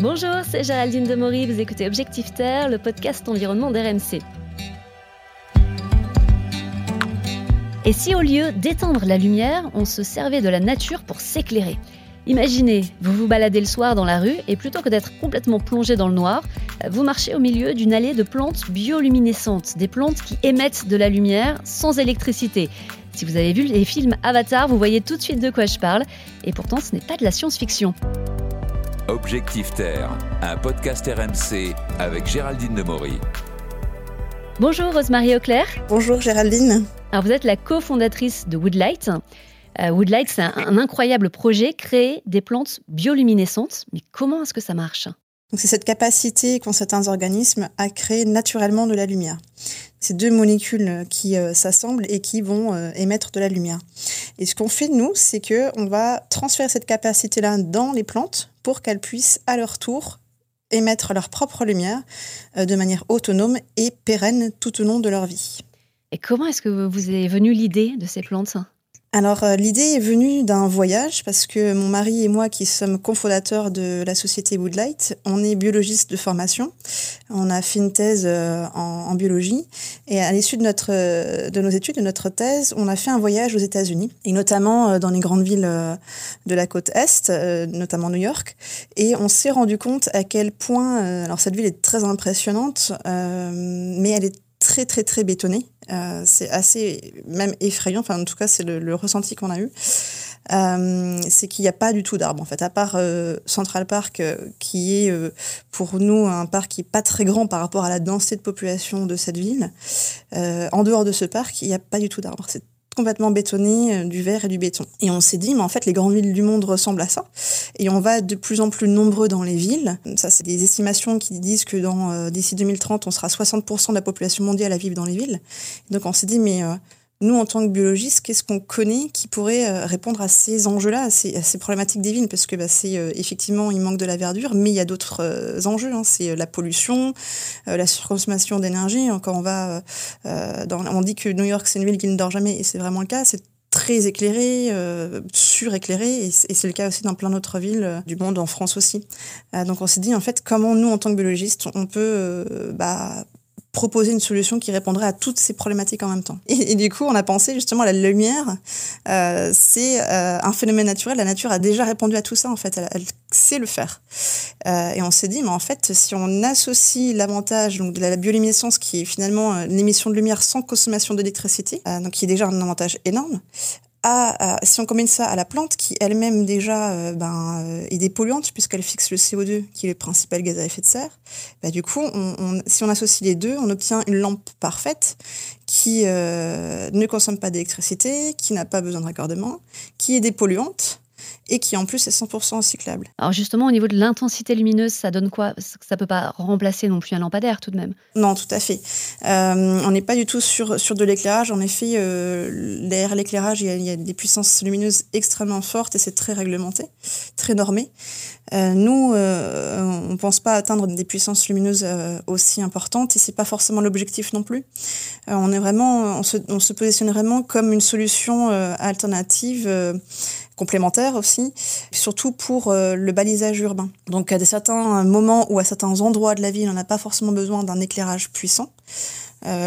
Bonjour, c'est Géraldine Demory, vous écoutez Objectif Terre, le podcast environnement d'RMC. Et si au lieu d'éteindre la lumière, on se servait de la nature pour s'éclairer? Imaginez, vous vous baladez le soir dans la rue et plutôt que d'être complètement plongé dans le noir, vous marchez au milieu d'une allée de plantes bioluminescentes, des plantes qui émettent de la lumière sans électricité. Si vous avez vu les films Avatar, vous voyez tout de suite de quoi je parle, et pourtant ce n'est pas de la science-fiction. Objectif Terre, un podcast RMC avec Géraldine Demory. Bonjour Rosemary Auclair. Bonjour Géraldine. Alors vous êtes la cofondatrice de Woodlight. Euh, Woodlight, c'est un, incroyable projet, créer des plantes bioluminescentes. Mais comment est-ce que ça marche? C'est cette capacité qu'ont certains organismes à créer naturellement de la lumière. C'est deux molécules qui euh, s'assemblent et qui vont euh, émettre de la lumière. Et ce qu'on fait nous, c'est que on va transférer cette capacité-là dans les plantes pour qu'elles puissent à leur tour émettre leur propre lumière de manière autonome et pérenne tout au long de leur vie. Et comment est-ce que vous est venue l'idée de ces plantes? Alors euh, l'idée est venue d'un voyage parce que mon mari et moi qui sommes cofondateurs de la société Woodlight, on est biologiste de formation. On a fait une thèse euh, en, biologie et à l'issue de notre euh, de nos études, de notre thèse, on a fait un voyage aux États-Unis et notamment dans les grandes villes de la côte est, notamment New York et on s'est rendu compte à quel point alors cette ville est très impressionnante mais elle est très très très bétonné. Euh, c'est assez même effrayant. Enfin, en tout cas, c'est le, ressenti qu'on a eu. Euh, c'est qu'il n'y a pas du tout d'arbres en fait, à part euh, Central Park, qui est pour nous un parc qui est pas très grand par rapport à la densité de population de cette ville. en dehors de ce parc, il n'y a pas du tout d'arbres. Complètement bétonné, euh, du verre et du béton. Et on s'est dit, mais en fait, les grandes villes du monde ressemblent à ça. Et on va de plus en plus nombreux dans les villes. Ça, c'est des estimations qui disent que dans euh, d'ici 2030, on sera 60% de la population mondiale à vivre dans les villes. donc on s'est dit, mais euh, nous, en tant que biologistes, qu'est-ce qu'on connaît qui pourrait euh, répondre à ces enjeux-là, à ces, problématiques des villes Parce que bah, c'est euh, effectivement, il manque de la verdure, mais il y a d'autres euh, enjeux. Hein. C'est la pollution, la surconsommation d'énergie. Quand on va, dans, on dit que New York c'est une ville qui ne dort jamais, et c'est vraiment le cas. C'est très éclairé, suréclairé, et c'est le cas aussi dans plein d'autres villes du monde, en France aussi. donc on s'est dit en fait comment nous en tant que biologistes on peut bah, proposer une solution qui répondrait à toutes ces problématiques en même temps. Et, du coup, on a pensé justement à la lumière. Euh, c'est euh, un phénomène naturel. La nature a déjà répondu à tout ça, en fait. Elle, sait le faire. Euh, et on s'est dit, mais en fait, si on associe l'avantage donc de la bioluminescence, qui est finalement l'émission de lumière sans consommation d'électricité, donc qui est déjà un avantage énorme, si on combine ça à la plante qui elle-même déjà euh, ben, euh, est dépolluante puisqu'elle fixe le CO2 qui est le principal gaz à effet de serre, bah, du coup, si on associe les deux, on obtient une lampe parfaite qui euh, ne consomme pas d'électricité, qui n'a pas besoin de raccordement, qui est dépolluante et qui en plus est 100% cyclable. Alors justement, au niveau de l'intensité lumineuse, ça donne quoi? Ça peut pas remplacer non plus un lampadaire tout de même? Non, tout à fait. Euh, on n'est pas du tout sur, sur de l'éclairage. En effet, euh, derrière l'éclairage, il, y, a des puissances lumineuses extrêmement fortes et c'est très réglementé, très normé. Euh, nous, euh, on ne pense pas atteindre des puissances lumineuses aussi importantes et c'est pas forcément l'objectif non plus. on est vraiment, on se, on se, positionne vraiment comme une solution alternative complémentaire aussi, surtout pour le balisage urbain. Donc à certains moments ou à certains endroits de la ville, on n'a pas forcément besoin d'un éclairage puissant.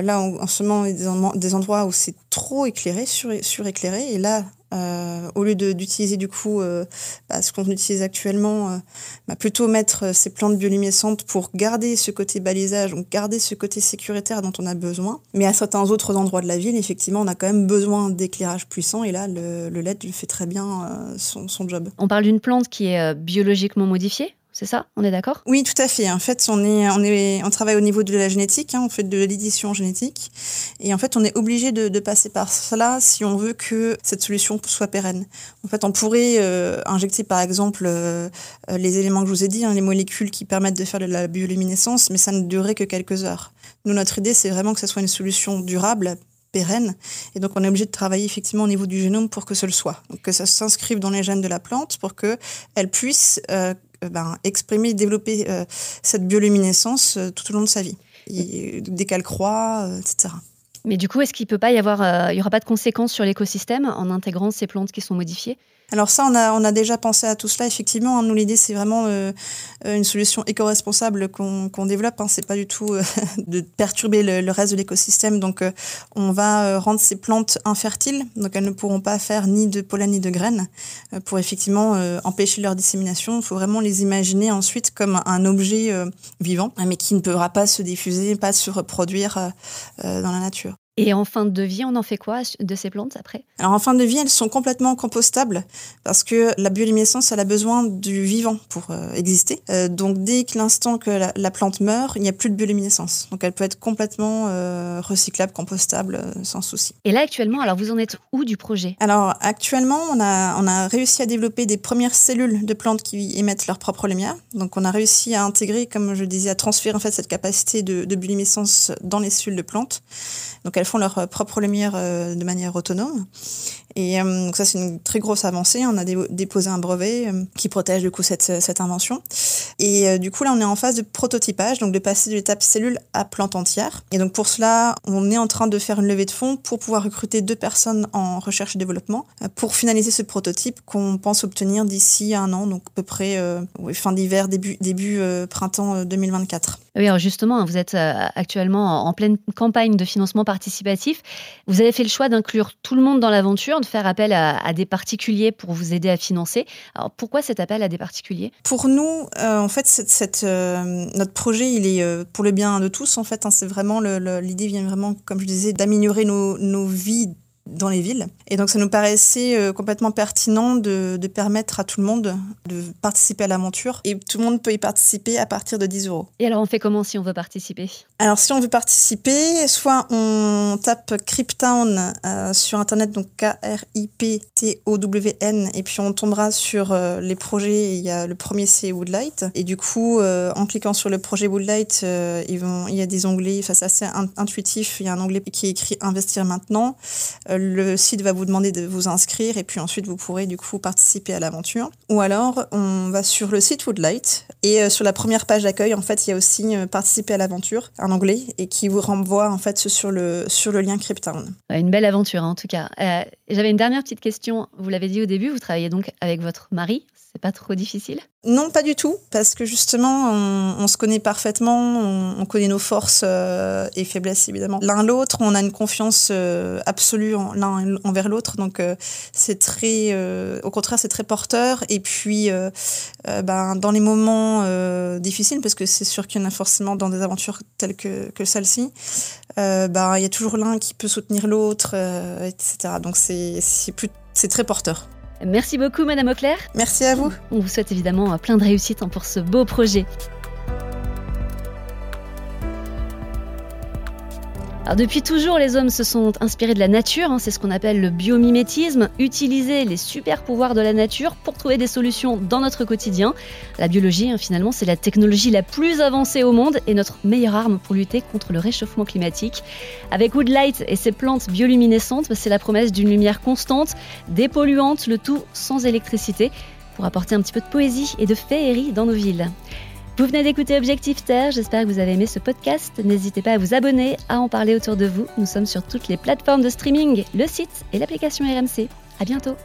Là, en ce moment, il y a des endroits où c'est trop éclairé, suréclairé, et là, euh, au lieu d'utiliser du coup euh, bah, ce qu'on utilise actuellement, euh, bah, plutôt mettre ces plantes bioluminescentes pour garder ce côté balisage, donc garder ce côté sécuritaire dont on a besoin. Mais à certains autres endroits de la ville, effectivement, on a quand même besoin d'éclairage puissant et là, le, le LED fait très bien son job. On parle d'une plante qui est biologiquement modifiée? C'est ça On est d'accord? Oui, tout à fait. En fait, on, est, on, est, on travaille au niveau de la génétique, hein, on fait de l'édition génétique. Et en fait, on est obligé de, passer par cela si on veut que cette solution soit pérenne. En fait, on pourrait euh, injecter, par exemple, euh, les éléments que je vous ai dit, hein, les molécules qui permettent de faire de la bioluminescence, mais ça ne durerait que quelques heures. Nous, notre idée, c'est vraiment que ce soit une solution durable, pérenne. Et donc, on est obligé de travailler effectivement au niveau du génome pour que ce le soit. Donc, que ça s'inscrive dans les gènes de la plante pour qu'elle puisse euh, euh, ben, exprimer, développer euh, cette bioluminescence euh, tout au long de sa vie, dès qu'elle croît, etc. Mais du coup, est-ce qu'il peut pas y avoir, il y aura pas de conséquences sur l'écosystème en intégrant ces plantes qui sont modifiées? Alors ça, on a, on a déjà pensé à tout cela. Effectivement, hein. nous, l'idée, c'est vraiment euh, une solution éco-responsable qu'on qu'on développe. Hein. C'est pas du tout euh, de perturber le, le reste de l'écosystème. Donc, euh, on va rendre ces plantes infertiles. Donc, elles ne pourront pas faire ni de pollen ni de graines. pour effectivement empêcher leur dissémination, il faut vraiment les imaginer ensuite comme un objet vivant, mais qui ne pourra pas se diffuser, pas se reproduire dans la nature. Et en fin de vie, on en fait quoi de ces plantes après? Alors en fin de vie, elles sont complètement compostables parce que la bioluminescence, elle a besoin du vivant pour euh, exister. Euh, donc dès que l'instant que la, plante meurt, il n'y a plus de bioluminescence. Donc elle peut être complètement euh, recyclable, compostable, sans souci. Et là actuellement, alors vous en êtes où du projet? Alors actuellement, on a, on a réussi à développer des premières cellules de plantes qui émettent leur propre lumière. Donc on a réussi à intégrer, comme je disais, à transférer en fait cette capacité de, de bioluminescence dans les cellules de plantes. Donc elles font leur euh, propre lumière euh, de manière autonome. Et euh, donc ça, c'est une très grosse avancée. On a déposé un brevet qui protège du coup cette, cette invention. Et du coup, là, on est en phase de prototypage, donc de passer de l'étape cellule à plante entière. Et donc pour cela, on est en train de faire une levée de fonds pour pouvoir recruter deux personnes en recherche et développement pour finaliser ce prototype qu'on pense obtenir d'ici un an, donc à peu près fin d'hiver, début, début printemps 2024. Oui, alors justement, vous êtes actuellement en pleine campagne de financement participatif. Vous avez fait le choix d'inclure tout le monde dans l'aventure, de faire appel à, des particuliers pour vous aider à financer. Alors pourquoi cet appel à des particuliers? Pour nous, euh, en fait, euh, notre projet, il est euh, pour le bien de tous. En fait, hein. c'est vraiment l'idée vient vraiment, comme je disais, d'améliorer nos vies dans les villes. Et donc ça nous paraissait euh, complètement pertinent de, de, permettre à tout le monde de participer à l'aventure. Et tout le monde peut y participer à partir de 10 euros. Et alors on fait comment si on veut participer? Alors si on veut participer, soit on tape Cryptown euh, sur Internet, donc K-R-I-P-T-O-W-N, et puis on tombera sur euh, les projets. Il y a le premier, c'est Woodlight. Et du coup, en cliquant sur le projet Woodlight, ils vont, il y a des onglets, enfin, c'est assez intuitif. Il y a un onglet qui est écrit Investir maintenant le site va vous demander de vous inscrire et puis ensuite vous pourrez du coup participer à l'aventure. Ou alors on va sur le site Woodlight et euh, sur la première page d'accueil en fait il y a aussi euh, participer à l'aventure, un anglais et qui vous renvoie en fait sur le sur le lien Cryptown. Une belle aventure en tout cas. Euh, j'avais une dernière petite question. Vous l'avez dit au début, vous travaillez donc avec votre mari. Pas trop difficile Non, pas du tout, parce que justement, on, se connaît parfaitement, on, connaît nos forces euh, et faiblesses évidemment. L'un l'autre, on a une confiance euh, absolue l'un envers l'autre, donc euh, c'est très, au contraire, c'est très porteur. Et puis, ben, dans les moments difficiles, parce que c'est sûr qu'il y en a forcément dans des aventures telles que, celle-ci, ben, il y a toujours l'un qui peut soutenir l'autre, etc. Donc c'est très porteur. Merci beaucoup, Madame Auclair. Merci à vous. On vous souhaite évidemment plein de réussite hein, pour ce beau projet. Depuis toujours, les hommes se sont inspirés de la nature, hein, c'est ce qu'on appelle le biomimétisme, utiliser les super pouvoirs de la nature pour trouver des solutions dans notre quotidien. La biologie, hein, finalement, c'est la technologie la plus avancée au monde et notre meilleure arme pour lutter contre le réchauffement climatique. Avec Woodlight et ses plantes bioluminescentes, c'est la promesse d'une lumière constante, dépolluante, le tout sans électricité, pour apporter un petit peu de poésie et de féerie dans nos villes. Vous venez d'écouter Objectif Terre, j'espère que vous avez aimé ce podcast. N'hésitez pas à vous abonner, à en parler autour de vous. Nous sommes sur toutes les plateformes de streaming, le site et l'application RMC. À bientôt.